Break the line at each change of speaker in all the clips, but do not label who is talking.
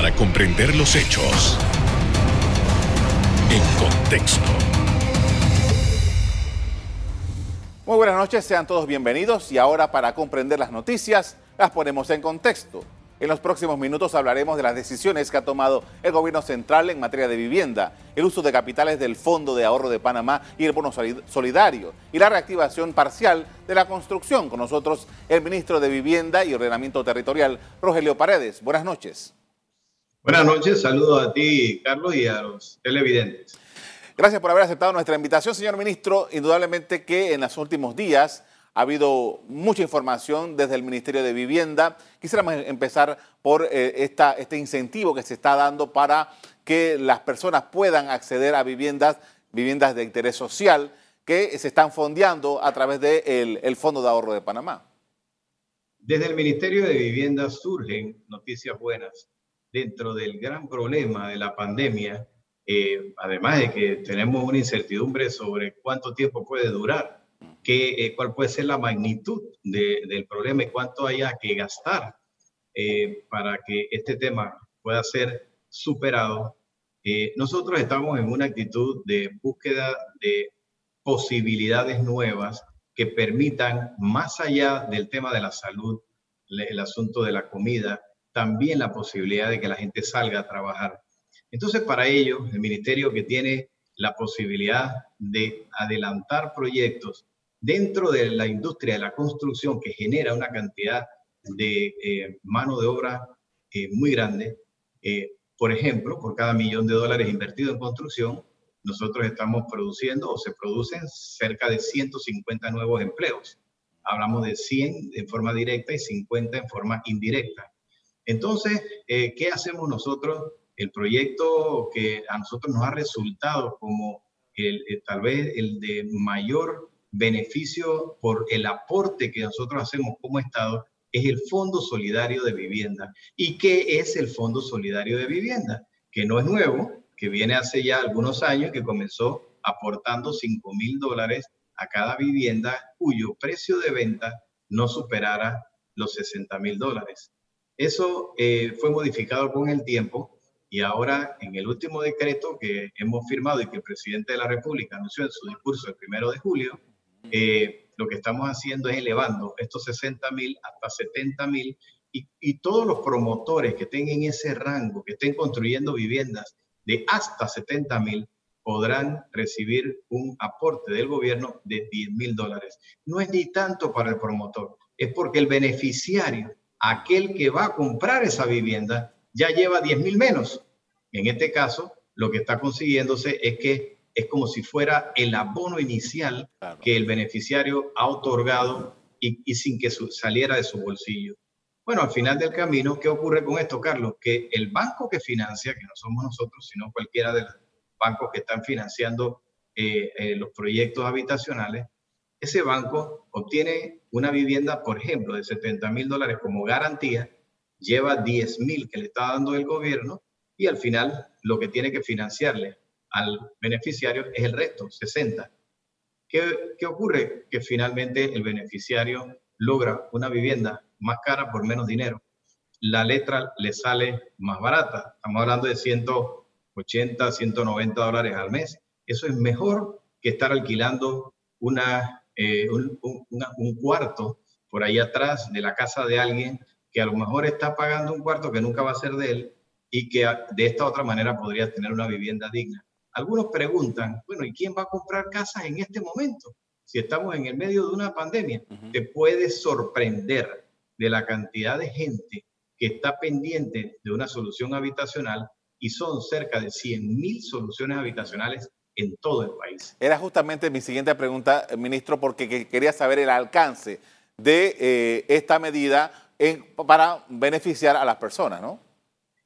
para comprender los hechos en contexto.
Muy buenas noches, sean todos bienvenidos y ahora para comprender las noticias las ponemos en contexto. En los próximos minutos hablaremos de las decisiones que ha tomado el gobierno central en materia de vivienda, el uso de capitales del Fondo de Ahorro de Panamá y el bono solidario y la reactivación parcial de la construcción. Con nosotros el ministro de Vivienda y Ordenamiento Territorial, Rogelio Paredes. Buenas noches.
Buenas noches, saludos a ti, Carlos, y a los televidentes.
Gracias por haber aceptado nuestra invitación, señor ministro. Indudablemente que en los últimos días ha habido mucha información desde el Ministerio de Vivienda. Quisiéramos empezar por eh, esta, este incentivo que se está dando para que las personas puedan acceder a viviendas, viviendas de interés social que se están fondeando a través del el Fondo de Ahorro de Panamá.
Desde el Ministerio de Vivienda surgen noticias buenas dentro del gran problema de la pandemia, eh, además de que tenemos una incertidumbre sobre cuánto tiempo puede durar eh, cuál puede ser la magnitud del problema y cuánto haya que gastar eh, para que este tema pueda ser superado. Eh, nosotros estamos en una actitud de búsqueda de posibilidades nuevas que permitan, más allá del tema de la salud, el asunto de la comida, también la posibilidad de que la gente salga a trabajar. Entonces, para ello, el ministerio que tiene la posibilidad de adelantar proyectos dentro de la industria de la construcción que genera una cantidad de eh, mano de obra eh, muy grande, eh, por ejemplo, por cada millón de dólares invertido en construcción, nosotros estamos produciendo o se producen cerca de 150 nuevos empleos. Hablamos de 100 en forma directa y 50 en forma indirecta. Entonces, ¿qué hacemos nosotros? El proyecto que a nosotros nos ha resultado como el, tal vez el de mayor beneficio por el aporte que nosotros hacemos como Estado es el Fondo Solidario de Vivienda. ¿Y qué es el Fondo Solidario de Vivienda? Que no es nuevo, que viene hace ya algunos años, que comenzó aportando 5 mil dólares a cada vivienda cuyo precio de venta no superara los 60 mil dólares. Eso eh, fue modificado con el tiempo y ahora en el último decreto que hemos firmado y que el presidente de la República anunció en su discurso el primero de julio, eh, lo que estamos haciendo es elevando estos 60 mil hasta 70 mil y, todos los promotores que tengan ese rango, que estén construyendo viviendas de hasta 70 mil, podrán recibir un aporte del gobierno de 10 mil dólares. No es ni tanto para el promotor, es porque el beneficiario, aquel que va a comprar esa vivienda, ya lleva 10 mil menos. En este caso, lo que está consiguiéndose es que es como si fuera el abono inicial que el beneficiario ha otorgado y, sin que saliera de su bolsillo. Bueno, al final del camino, ¿qué ocurre con esto, Carlos? Que el banco que financia, que no somos nosotros, sino cualquiera de los bancos que están financiando eh, eh, los proyectos habitacionales, ese banco obtiene una vivienda, por ejemplo, de 70 mil dólares como garantía, lleva 10 mil que le está dando el gobierno y al final lo que tiene que financiarle al beneficiario es el resto, 60. ¿Qué, ¿Qué, ocurre? Que finalmente el beneficiario logra una vivienda más cara por menos dinero. La letra le sale más barata. Estamos hablando de 180, 190 dólares al mes. Eso es mejor que estar alquilando una, eh, un, un cuarto por ahí atrás de la casa de alguien que a lo mejor está pagando un cuarto que nunca va a ser de él y que de esta otra manera podría tener una vivienda digna. Algunos preguntan, bueno, ¿y quién va a comprar casas en este momento? Si estamos en el medio de una pandemia, te puedes sorprender de la cantidad de gente que está pendiente de una solución habitacional y son cerca de 100 mil soluciones habitacionales en todo el país.
Era justamente mi siguiente pregunta, ministro, porque quería saber el alcance de eh, esta medida para beneficiar a las personas, ¿no?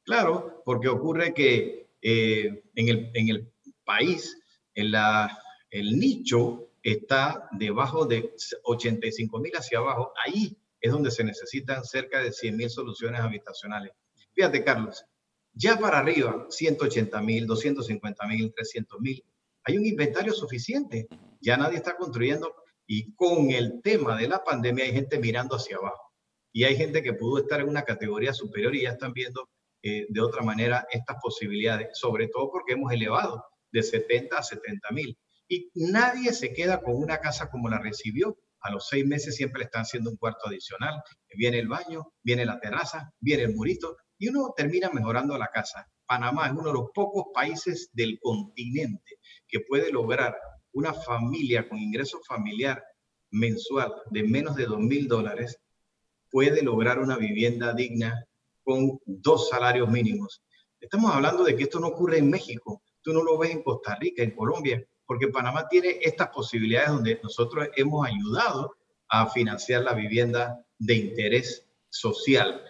Claro, porque ocurre que eh, en, el, en, el, país, en la, el nicho está debajo de 85 mil hacia abajo. Ahí es donde se necesitan cerca de 100 mil soluciones habitacionales. Fíjate, Carlos, ya para arriba, 180 mil, 250 mil, 300 mil, hay un inventario suficiente. Ya nadie está construyendo y con el tema de la pandemia hay gente mirando hacia abajo. Y hay gente que pudo estar en una categoría superior y ya están viendo eh, de otra manera estas posibilidades, sobre todo porque hemos elevado de 70 a 70 mil. Y nadie se queda con una casa como la recibió. A los seis meses siempre le están haciendo un cuarto adicional. Viene el baño, viene la terraza, viene el murito y uno termina mejorando la casa. Panamá es uno de los pocos países del continente que puede lograr una familia con ingreso familiar mensual de menos de dos mil dólares, puede lograr una vivienda digna con dos salarios mínimos. Estamos hablando de que esto no ocurre en México, tú no lo ves en Costa Rica, en Colombia, porque Panamá tiene estas posibilidades donde nosotros hemos ayudado a financiar la vivienda de interés social.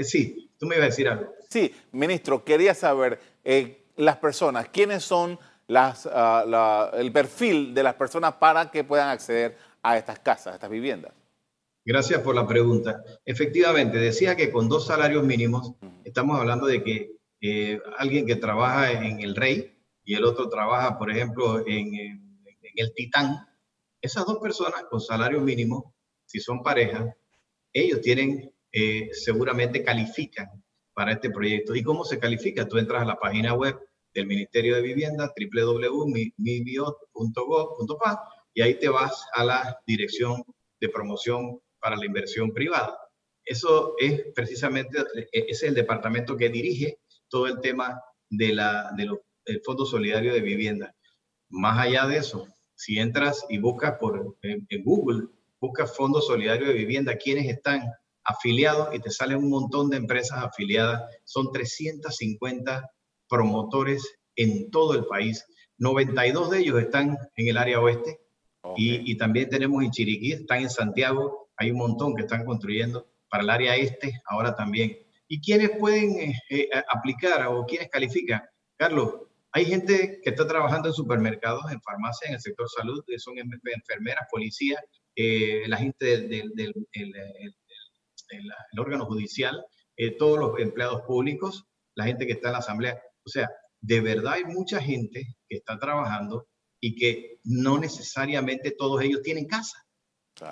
Eh, sí, tú me ibas a decir algo.
Sí, ministro, quería saber eh, las personas, quiénes son las, ah, el perfil de las personas para que puedan acceder a estas casas, a estas viviendas.
Gracias por la pregunta. Efectivamente, decía que con dos salarios mínimos estamos hablando de que eh, alguien que trabaja en el Rey, y el otro trabaja, por ejemplo, en, el Titán, esas dos personas con salario mínimo, si son pareja, ellos tienen, eh, seguramente califican para este proyecto. ¿Y cómo se califica? Tú entras a la página web del Ministerio de Vivienda, www.mibio.gov.pa, y ahí te vas a la dirección de promoción para la inversión privada. Eso es precisamente, ese es el departamento que dirige todo el tema de, la, de los el Fondo Solidario de Vivienda. Más allá de eso, si entras y buscas por en, Google, buscas Fondo Solidario de Vivienda, quienes están afiliados y te salen un montón de empresas afiliadas. Son 350 promotores en todo el país. 92 de ellos están en el área oeste y, y, también tenemos en Chiriquí, están en Santiago, hay un montón que están construyendo para el área este ahora también. ¿Y quiénes pueden eh, eh, aplicar o quiénes califican? Carlos, hay gente que está trabajando en supermercados, en farmacias, en el sector salud, son enfermeras, policías, eh, la gente del, del, órgano judicial, eh, todos los empleados públicos, la gente que está en la asamblea. O sea, de verdad hay mucha gente que está trabajando y que no necesariamente todos ellos tienen casa.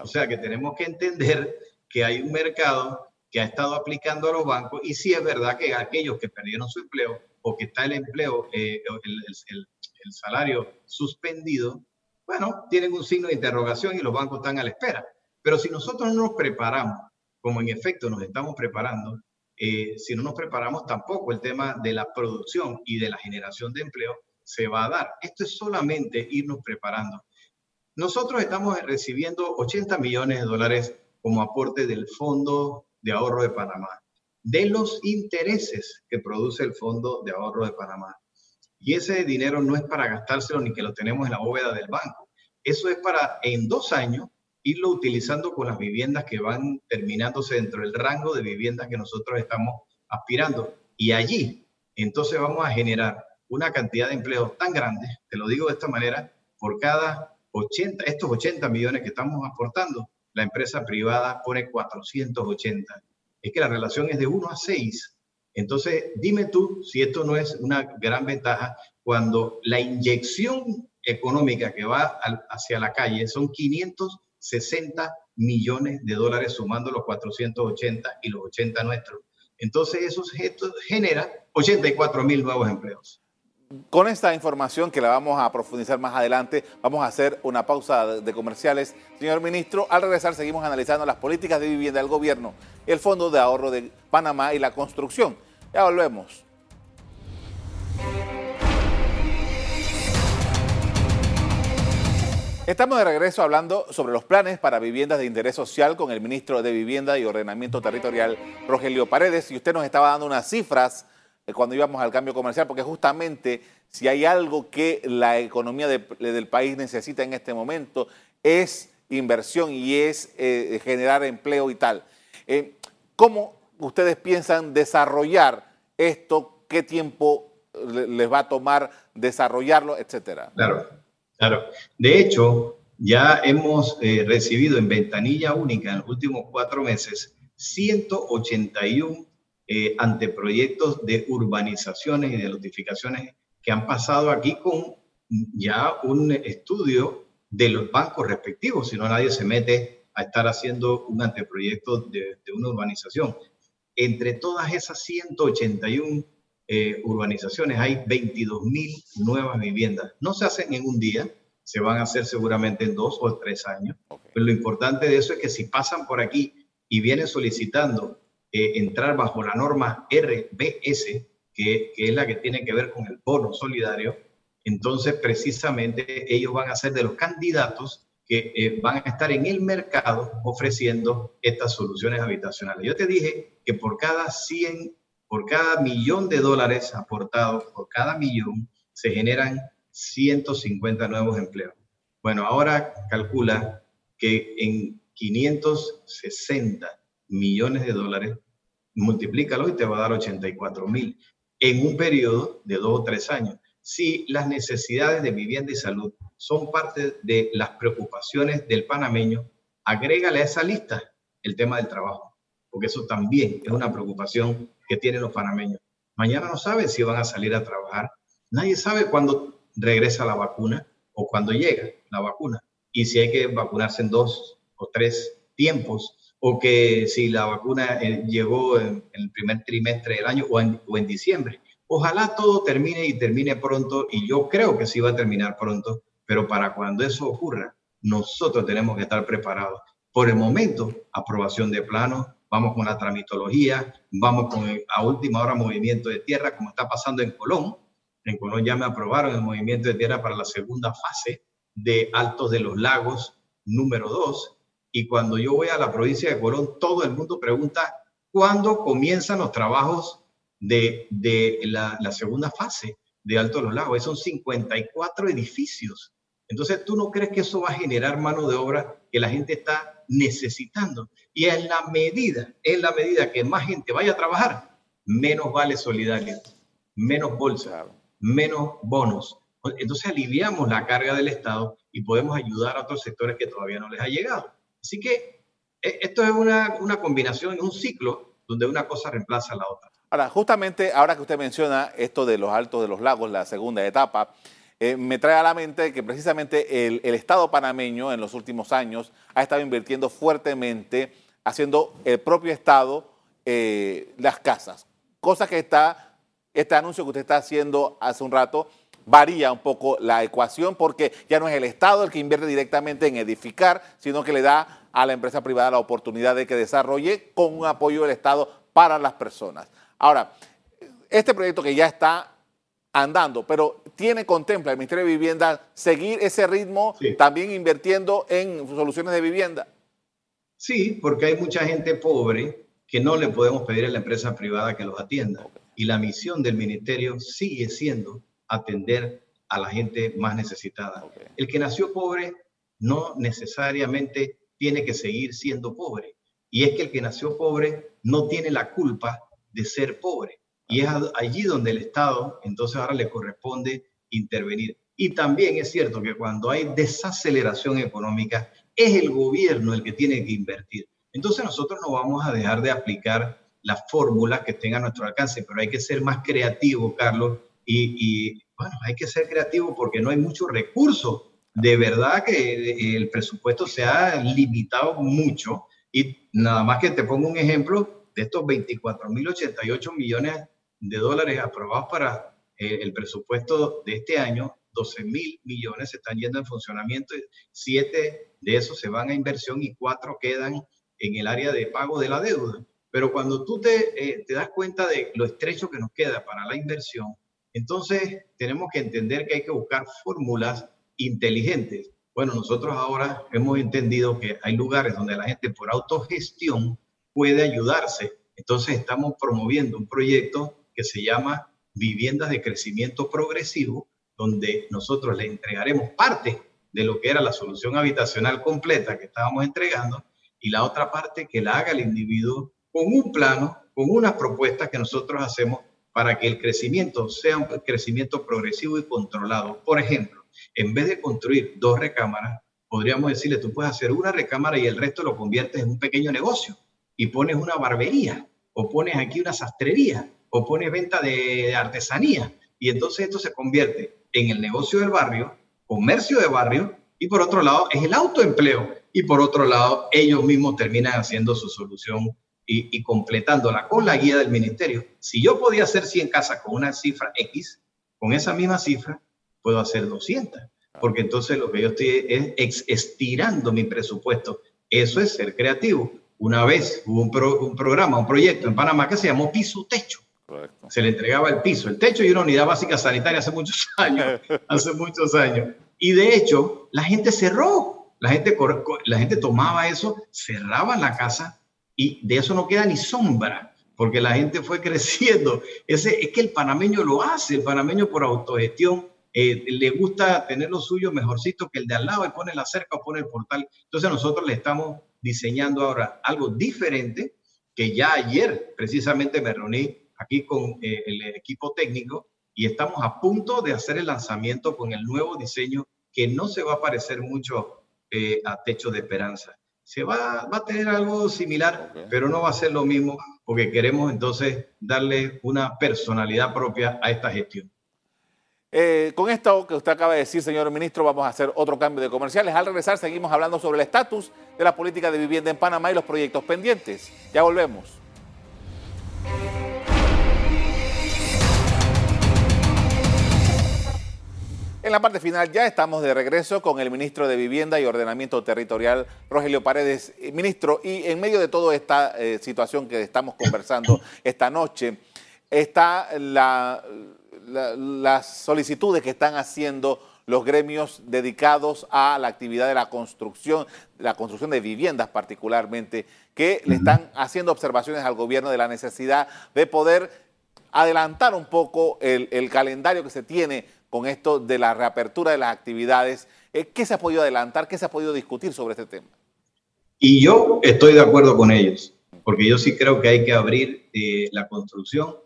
O sea, que tenemos que entender que hay un mercado que ha estado aplicando a los bancos y sí es verdad que aquellos que perdieron su empleo o que está el empleo, eh, el, el, salario suspendido, bueno, tienen un signo de interrogación y los bancos están a la espera. Pero si nosotros no nos preparamos, como en efecto nos estamos preparando, eh, si no nos preparamos tampoco el tema de la producción y de la generación de empleo se va a dar. Esto es solamente irnos preparando. Nosotros estamos recibiendo 80 millones de dólares como aporte del Fondo de Ahorro de Panamá de los intereses que produce el Fondo de Ahorro de Panamá. Y ese dinero no es para gastárselo ni que lo tenemos en la bóveda del banco. Eso es para en dos años irlo utilizando con las viviendas que van terminándose dentro del rango de viviendas que nosotros estamos aspirando. Y allí, entonces vamos a generar una cantidad de empleos tan grande, te lo digo de esta manera, por cada 80, estos 80 millones que estamos aportando, la empresa privada pone 480 es que la relación es de 1 a 6. Entonces, dime tú si esto no es una gran ventaja cuando la inyección económica que va hacia la calle son 560 millones de dólares sumando los 480 y los 80 nuestros. Entonces, eso genera 84 mil nuevos empleos.
Con esta información que la vamos a profundizar más adelante, vamos a hacer una pausa de comerciales. Señor ministro, al regresar seguimos analizando las políticas de vivienda del gobierno, el Fondo de Ahorro de Panamá y la construcción. Ya volvemos. Estamos de regreso hablando sobre los planes para viviendas de interés social con el ministro de Vivienda y Ordenamiento Territorial, Rogelio Paredes. Y usted nos estaba dando unas cifras cuando íbamos al cambio comercial, porque justamente si hay algo que la economía del país necesita en este momento es inversión y es eh, generar empleo y tal. Eh, ¿Cómo ustedes piensan desarrollar esto? ¿Qué tiempo les va a tomar desarrollarlo, etcétera?
Claro, claro. De hecho, ya hemos eh, recibido en ventanilla única en los últimos cuatro meses 181 eh, anteproyectos de urbanizaciones y de notificaciones que han pasado aquí con ya un estudio de los bancos respectivos, si no nadie se mete a estar haciendo un anteproyecto de, una urbanización. entre todas esas 181 eh, urbanizaciones hay 22 mil nuevas viviendas. No se hacen en un día, se van a hacer seguramente en dos o tres años. Pero lo importante de eso es que si pasan por aquí y vienen solicitando eh, entrar bajo la norma RBS, que, es la que tiene que ver con el bono solidario, entonces precisamente ellos van a ser de los candidatos que eh, van a estar en el mercado ofreciendo estas soluciones habitacionales. Yo te dije que por cada 100, por cada millón de dólares aportados, por cada millón, se generan 150 nuevos empleos. Bueno, ahora calcula que en 560 millones de dólares, multiplícalo y te va a dar 84 mil en un periodo de dos o tres años. Si las necesidades de vivienda y salud son parte de las preocupaciones del panameño, agrégale a esa lista el tema del trabajo, porque eso también es una preocupación que tienen los panameños. Mañana no saben si van a salir a trabajar. Nadie sabe cuándo regresa la vacuna o cuando llega la vacuna. Y si hay que vacunarse en dos o tres tiempos, o que si la vacuna eh, llegó en, el primer trimestre del año o en, o en diciembre. Ojalá todo termine y termine pronto, y yo creo que sí va a terminar pronto, pero para cuando eso ocurra, nosotros tenemos que estar preparados. Por el momento, aprobación de planos, vamos con la tramitología, vamos con a última hora movimiento de tierra, como está pasando en Colón, en Colón ya me aprobaron el movimiento de tierra para la segunda fase de Altos de los Lagos número 2. Y cuando yo voy a la provincia de Colón, todo el mundo pregunta cuándo comienzan los trabajos de, la, segunda fase de Altos de los Lagos. Son 54 edificios. Entonces, ¿tú no crees que eso va a generar mano de obra que la gente está necesitando? Y en la medida, en la medida que más gente vaya a trabajar, menos vale solidaria, menos bolsa, menos bonos. Entonces aliviamos la carga del Estado y podemos ayudar a otros sectores que todavía no les ha llegado. Así que e, esto es una, una combinación, un ciclo donde una cosa reemplaza a la otra.
Ahora, justamente ahora que usted menciona esto de los altos de los lagos, la segunda etapa, eh, me trae a la mente que precisamente el, Estado panameño en los últimos años ha estado invirtiendo fuertemente, haciendo el propio Estado eh, las casas, cosa que está este anuncio que usted está haciendo hace un rato varía un poco la ecuación porque ya no es el Estado el que invierte directamente en edificar, sino que le da a la empresa privada la oportunidad de que desarrolle con un apoyo del Estado para las personas. Ahora, este proyecto que ya está andando, pero tiene, contempla el Ministerio de Vivienda seguir ese ritmo sí. también invirtiendo en soluciones de vivienda.
Sí, porque hay mucha gente pobre que no le podemos pedir a la empresa privada que los atienda. Okay y la misión del ministerio sigue siendo atender a la gente más necesitada. Okay. El que nació pobre no necesariamente tiene que seguir siendo pobre. Y es que el que nació pobre no tiene la culpa de ser pobre. Y es allí donde el Estado, entonces ahora le corresponde intervenir. Y también es cierto que cuando hay desaceleración económica, es el gobierno el que tiene que invertir. Entonces nosotros no vamos a dejar de aplicar las fórmulas que tengan a nuestro alcance, pero hay que ser más creativo, Carlos, y, y, bueno, hay que ser creativo porque no hay muchos recursos. De verdad que el presupuesto se ha limitado mucho y nada más que te pongo un ejemplo de estos 24.088 millones de dólares aprobados para eh, el presupuesto de este año, 12 mil millones se están yendo en funcionamiento, siete de esos se van a inversión y cuatro quedan en el área de pago de la deuda. Pero cuando tú te, eh, te das cuenta de lo estrecho que nos queda para la inversión, entonces tenemos que entender que hay que buscar fórmulas inteligentes. Bueno, nosotros ahora hemos entendido que hay lugares donde la gente por autogestión puede ayudarse. Entonces estamos promoviendo un proyecto que se llama Viviendas de Crecimiento Progresivo, donde nosotros le entregaremos parte de lo que era la solución habitacional completa que estábamos entregando y la otra parte que la haga el individuo con un plano, con unas propuestas que nosotros hacemos para que el crecimiento sea un crecimiento progresivo y controlado. Por ejemplo, en vez de construir dos recámaras, podríamos decirle, tú puedes hacer una recámara y el resto lo conviertes en un pequeño negocio y pones una barbería o pones aquí una sastrería o pones venta de artesanía y entonces esto se convierte en el negocio del barrio, comercio de barrio y por otro lado es el autoempleo y por otro lado ellos mismos terminan haciendo su solución y, completándola con la guía del ministerio. Si yo podía hacer 100 casas con una cifra X, con esa misma cifra puedo hacer 200, porque entonces lo que yo estoy es estirando mi presupuesto. Eso es ser creativo. Una vez hubo un, programa, un proyecto en Panamá que se llamó Piso Techo. Se le entregaba el piso, el techo y una unidad básica sanitaria hace muchos años, hace muchos años. Y de hecho, la gente cerró, la gente, la gente tomaba eso, cerraba la casa y de eso no queda ni sombra, porque la gente fue creciendo. Ese, es que el panameño lo hace, el panameño por autogestión eh, le gusta tener lo suyo mejorcito que el de al lado y pone la cerca o pone el portal. Entonces nosotros le estamos diseñando ahora algo diferente que ya ayer precisamente me reuní aquí con eh, el equipo técnico y estamos a punto de hacer el lanzamiento con el nuevo diseño que no se va a parecer mucho eh, a Techo de Esperanza. Se va, va, a tener algo similar, pero no va a ser lo mismo porque queremos entonces darle una personalidad propia a esta gestión.
Eh, con esto que usted acaba de decir, señor ministro, vamos a hacer otro cambio de comerciales. Al regresar seguimos hablando sobre el estatus de la política de vivienda en Panamá y los proyectos pendientes. Ya volvemos. En la parte final ya estamos de regreso con el ministro de Vivienda y Ordenamiento Territorial, Rogelio Paredes. Eh, ministro, y en medio de toda esta eh, situación que estamos conversando esta noche, está la las solicitudes que están haciendo los gremios dedicados a la actividad de la construcción, la construcción de viviendas particularmente, que le están haciendo observaciones al gobierno de la necesidad de poder adelantar un poco el, calendario que se tiene con esto de la reapertura de las actividades. Eh, ¿Qué se ha podido adelantar? ¿Qué se ha podido discutir sobre este tema?
Y yo estoy de acuerdo con ellos, porque yo sí creo que hay que abrir eh, la construcción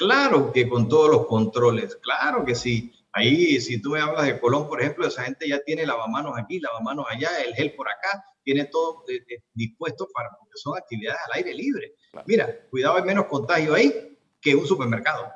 Claro que con todos los controles, claro que sí. Ahí, si tú me hablas de Colón, por ejemplo, esa gente ya tiene lavamanos aquí, lavamanos allá, el gel por acá, tiene todo eh, eh, dispuesto para, porque son actividades al aire libre. Mira, cuidado, hay menos contagio ahí que un supermercado.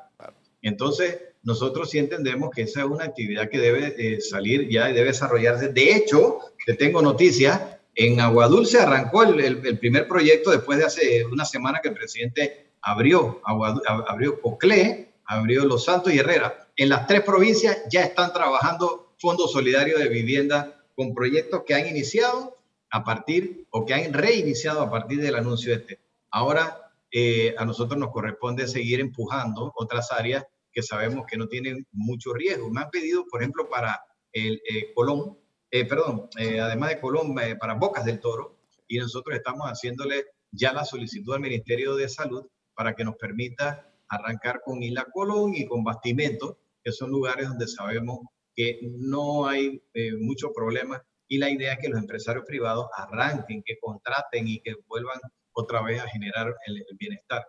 Entonces, nosotros sí entendemos que esa es una actividad que debe eh, salir ya y debe desarrollarse. De hecho, te tengo noticias, en Aguadulce arrancó el, el primer proyecto después de hace una semana que el presidente abrió, abrió Coclé, abrió Los Santos y Herrera. En las tres provincias ya están trabajando fondos solidarios de vivienda con proyectos que han iniciado a partir o que han reiniciado a partir del anuncio este. Ahora eh, a nosotros nos corresponde seguir empujando otras áreas que sabemos que no tienen mucho riesgo. Me han pedido, por ejemplo, para el eh, Colón, eh, perdón, además de Colón, para Bocas del Toro, y nosotros estamos haciéndole ya la solicitud al Ministerio de Salud para que nos permita arrancar con Isla Colón y con Bastimento, que son lugares donde sabemos que no hay eh, mucho problema y la idea es que los empresarios privados arranquen, que contraten y que vuelvan otra vez a generar el, bienestar.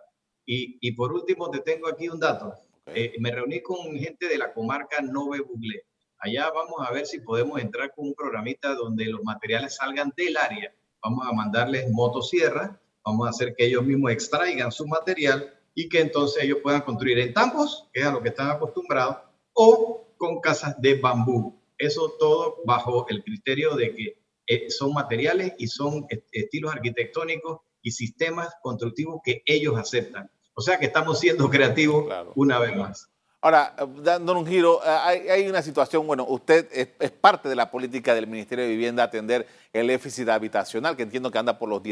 Y, y, por último, te tengo aquí un dato. Eh, me reuní con gente de la comarca Nove Buglé. Allá vamos a ver si podemos entrar con un programita donde los materiales salgan del área. Vamos a mandarles motosierras vamos a hacer que ellos mismos extraigan su material y que entonces ellos puedan construir en tampos, que es a lo que están acostumbrados, o con casas de bambú. Eso todo bajo el criterio de que eh, son materiales y son estilos arquitectónicos y sistemas constructivos que ellos aceptan. O sea que estamos siendo creativos una vez más.
Ahora, dando un giro, eh, hay, una situación, bueno, usted es, parte de la política del Ministerio de Vivienda atender el déficit habitacional, que entiendo que anda por los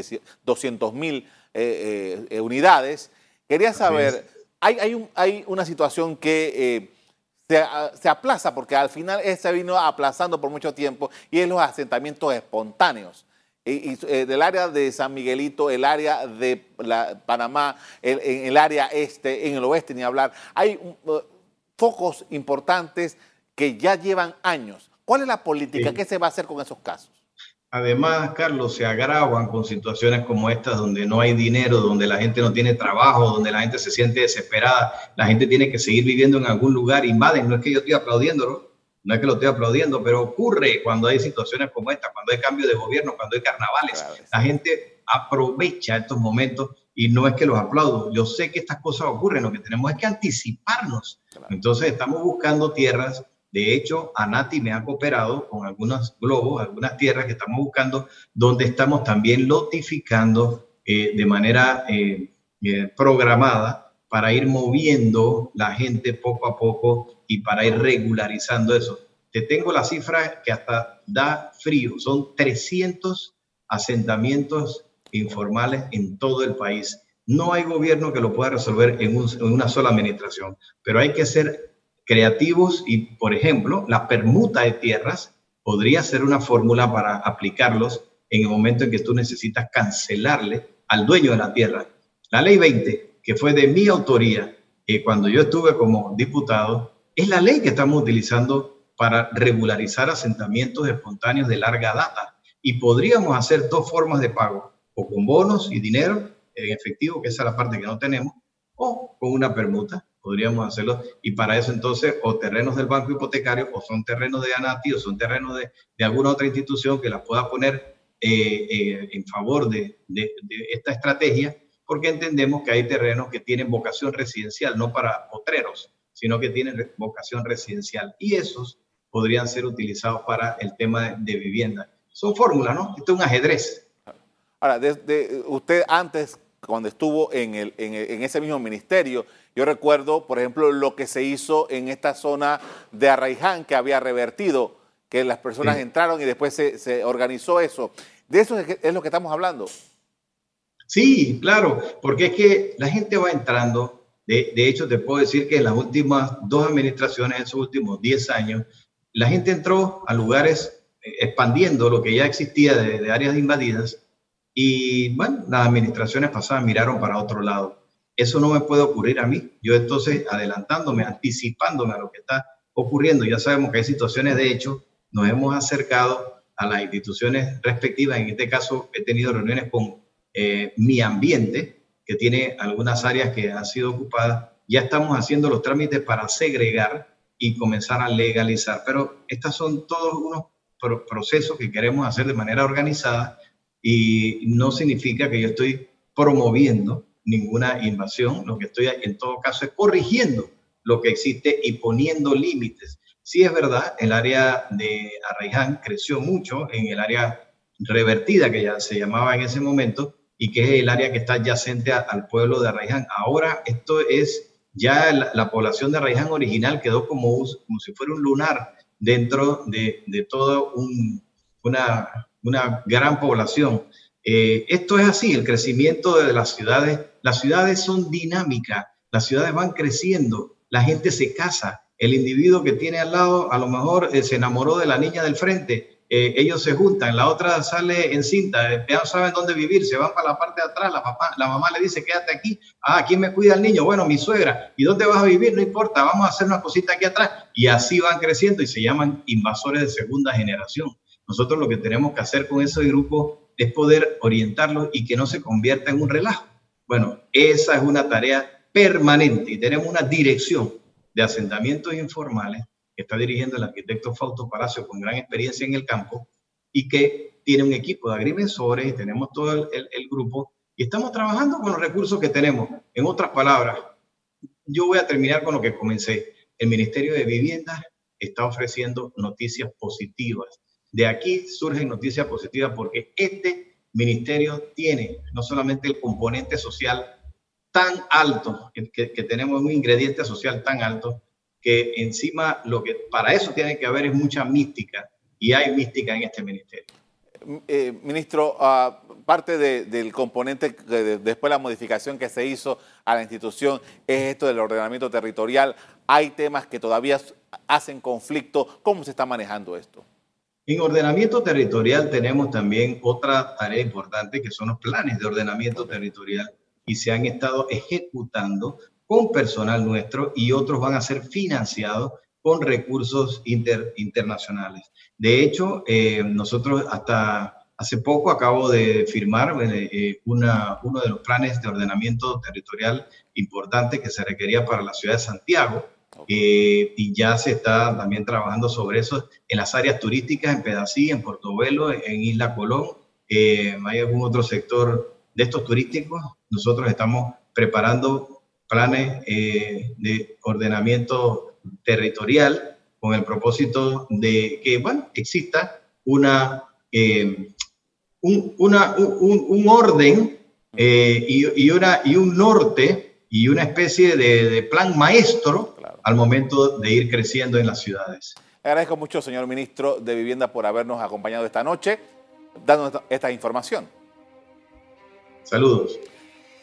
200 mil eh, eh, unidades. Quería saber, hay, hay, una situación que se, aplaza, porque al final se vino aplazando por mucho tiempo, y es los asentamientos espontáneos. Y, del área de San Miguelito, el área de Panamá, en el, área este, en el oeste, ni hablar. Hay focos importantes que ya llevan años. ¿Cuál es la política? ¿Qué se va a hacer con esos casos?
Además, Carlos, se agravan con situaciones como estas donde no hay dinero, donde la gente no tiene trabajo, donde la gente se siente desesperada, la gente tiene que seguir viviendo en algún lugar, invaden. No es que yo estoy aplaudiendo, no es que lo estoy aplaudiendo, pero ocurre cuando hay situaciones como esta, cuando hay cambio de gobierno, cuando hay carnavales. La gente aprovecha estos momentos y no es que los aplaudo. Yo sé que estas cosas ocurren, lo que tenemos es que anticiparnos. Entonces estamos buscando tierras. De hecho, Anati me ha cooperado con algunos globos, algunas tierras que estamos buscando, donde estamos también lotificando de manera programada para ir moviendo la gente poco a poco y para ir regularizando eso. Te tengo la cifra que hasta da frío. Son 300 asentamientos informales en todo el país. No hay gobierno que lo pueda resolver en, una sola administración, pero hay que ser creativos y, por ejemplo, la permuta de tierras podría ser una fórmula para aplicarlos en el momento en que tú necesitas cancelarle al dueño de la tierra. La ley 20, que fue de mi autoría eh, cuando yo estuve como diputado, es la ley que estamos utilizando para regularizar asentamientos espontáneos de larga data. Y podríamos hacer dos formas de pago, o con bonos y dinero en efectivo, que esa es la parte que no tenemos, o con una permuta, podríamos hacerlo. Y para eso entonces, o terrenos del banco hipotecario, o son terrenos de ANATI, o son terrenos de, alguna otra institución que las pueda poner eh, eh, en favor de, de, esta estrategia, porque entendemos que hay terrenos que tienen vocación residencial, no para potreros, sino que tienen vocación residencial. Y esos podrían ser utilizados para el tema de, vivienda. Son fórmulas, ¿no? Esto es un ajedrez.
Ahora, desde usted antes cuando estuvo en, el, en, ese mismo ministerio. Yo recuerdo, por ejemplo, lo que se hizo en esta zona de Arraiján, que había revertido, que las personas entraron y después se, organizó eso. De eso es, lo que estamos hablando.
Sí, claro, porque es que la gente va entrando. De, hecho, te puedo decir que en las últimas dos administraciones, en esos últimos 10 años, la gente entró a lugares eh, expandiendo lo que ya existía de, de áreas invadidas y bueno, las administraciones pasadas miraron para otro lado. Eso no me puede ocurrir a mí. Yo entonces, adelantándome, anticipándome a lo que está ocurriendo, ya sabemos que hay situaciones de hecho, nos hemos acercado a las instituciones respectivas. En este caso, he tenido reuniones con eh, mi ambiente, que tiene algunas áreas que han sido ocupadas. Ya estamos haciendo los trámites para segregar y comenzar a legalizar. Pero estos son todos unos procesos que queremos hacer de manera organizada y no significa que yo estoy promoviendo ninguna invasión, lo que estoy en todo caso es corrigiendo lo que existe y poniendo límites. Sí es verdad, el área de Arraiján creció mucho en el área revertida que ya se llamaba en ese momento y que es el área que está adyacente al pueblo de Arraiján. Ahora esto es ya la, población de Arraiján original quedó como, como si fuera un lunar dentro de, de todo un, una, una gran población. Eh, esto es así, el crecimiento de las ciudades. Las ciudades son dinámicas, las ciudades van creciendo, la gente se casa, el individuo que tiene al lado a lo mejor eh, se enamoró de la niña del frente, eh, ellos se juntan, la otra sale en cinta, ya no saben dónde vivir, se van para la parte de atrás, la, papá, mamá le dice, quédate aquí, ah, ¿quién me cuida al niño? Bueno, mi suegra, ¿y dónde vas a vivir? No importa, vamos a hacer una cosita aquí atrás, y así van creciendo y se llaman invasores de segunda generación. Nosotros lo que tenemos que hacer con ese grupo es poder orientarlos y que no se convierta en un relajo. Bueno, esa es una tarea permanente y tenemos una dirección de asentamientos informales que está dirigiendo el arquitecto Fausto Palacio con gran experiencia en el campo y que tiene un equipo de agrimensores y tenemos todo el, el grupo y estamos trabajando con los recursos que tenemos. En otras palabras, yo voy a terminar con lo que comencé. El Ministerio de Vivienda está ofreciendo noticias positivas de aquí surgen noticias positivas porque este ministerio tiene no solamente el componente social tan alto, que, tenemos un ingrediente social tan alto, que encima lo que para eso tiene que haber es mucha mística y hay mística en este ministerio.
Eh, ministro, ah, parte del componente, después de la modificación que se hizo a la institución, es esto del ordenamiento territorial. Hay temas que todavía hacen conflicto. ¿Cómo se está manejando esto?
En ordenamiento territorial tenemos también otra tarea importante que son los planes de ordenamiento territorial y se han estado ejecutando con personal nuestro y otros van a ser financiados con recursos internacionales. De hecho, eh, nosotros hasta hace poco acabo de firmar eh, eh, una, uno de los planes de ordenamiento territorial importante que se requería para la ciudad de Santiago, eh, y ya se está también trabajando sobre eso en las áreas turísticas, en Pedací, en Portobelo, en Isla Colón. Eh, ¿Hay algún otro sector de estos turísticos? Nosotros estamos preparando planes eh, de ordenamiento territorial con el propósito de que, bueno, exista una, un, una, un, un orden eh, y, una, y un norte y una especie de, plan maestro al momento de ir creciendo en las ciudades.
agradezco mucho, señor ministro de Vivienda, por habernos acompañado esta noche, dando esta información.
Saludos.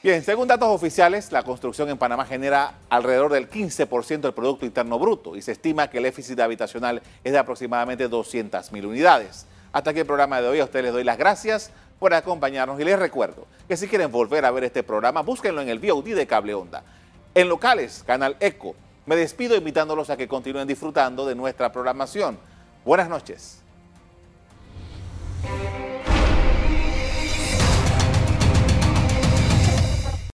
Bien, según datos oficiales, la construcción en Panamá genera alrededor del 15% del Producto Interno Bruto y se estima que el déficit habitacional es de aproximadamente 200 mil unidades. Hasta aquí el programa de hoy. A ustedes les doy las gracias por acompañarnos y les recuerdo que si quieren volver a ver este programa, búsquenlo en el VOD de Cable Onda. En locales, Canal Eco. Me despido invitándolos a que continúen disfrutando de nuestra programación. Buenas noches.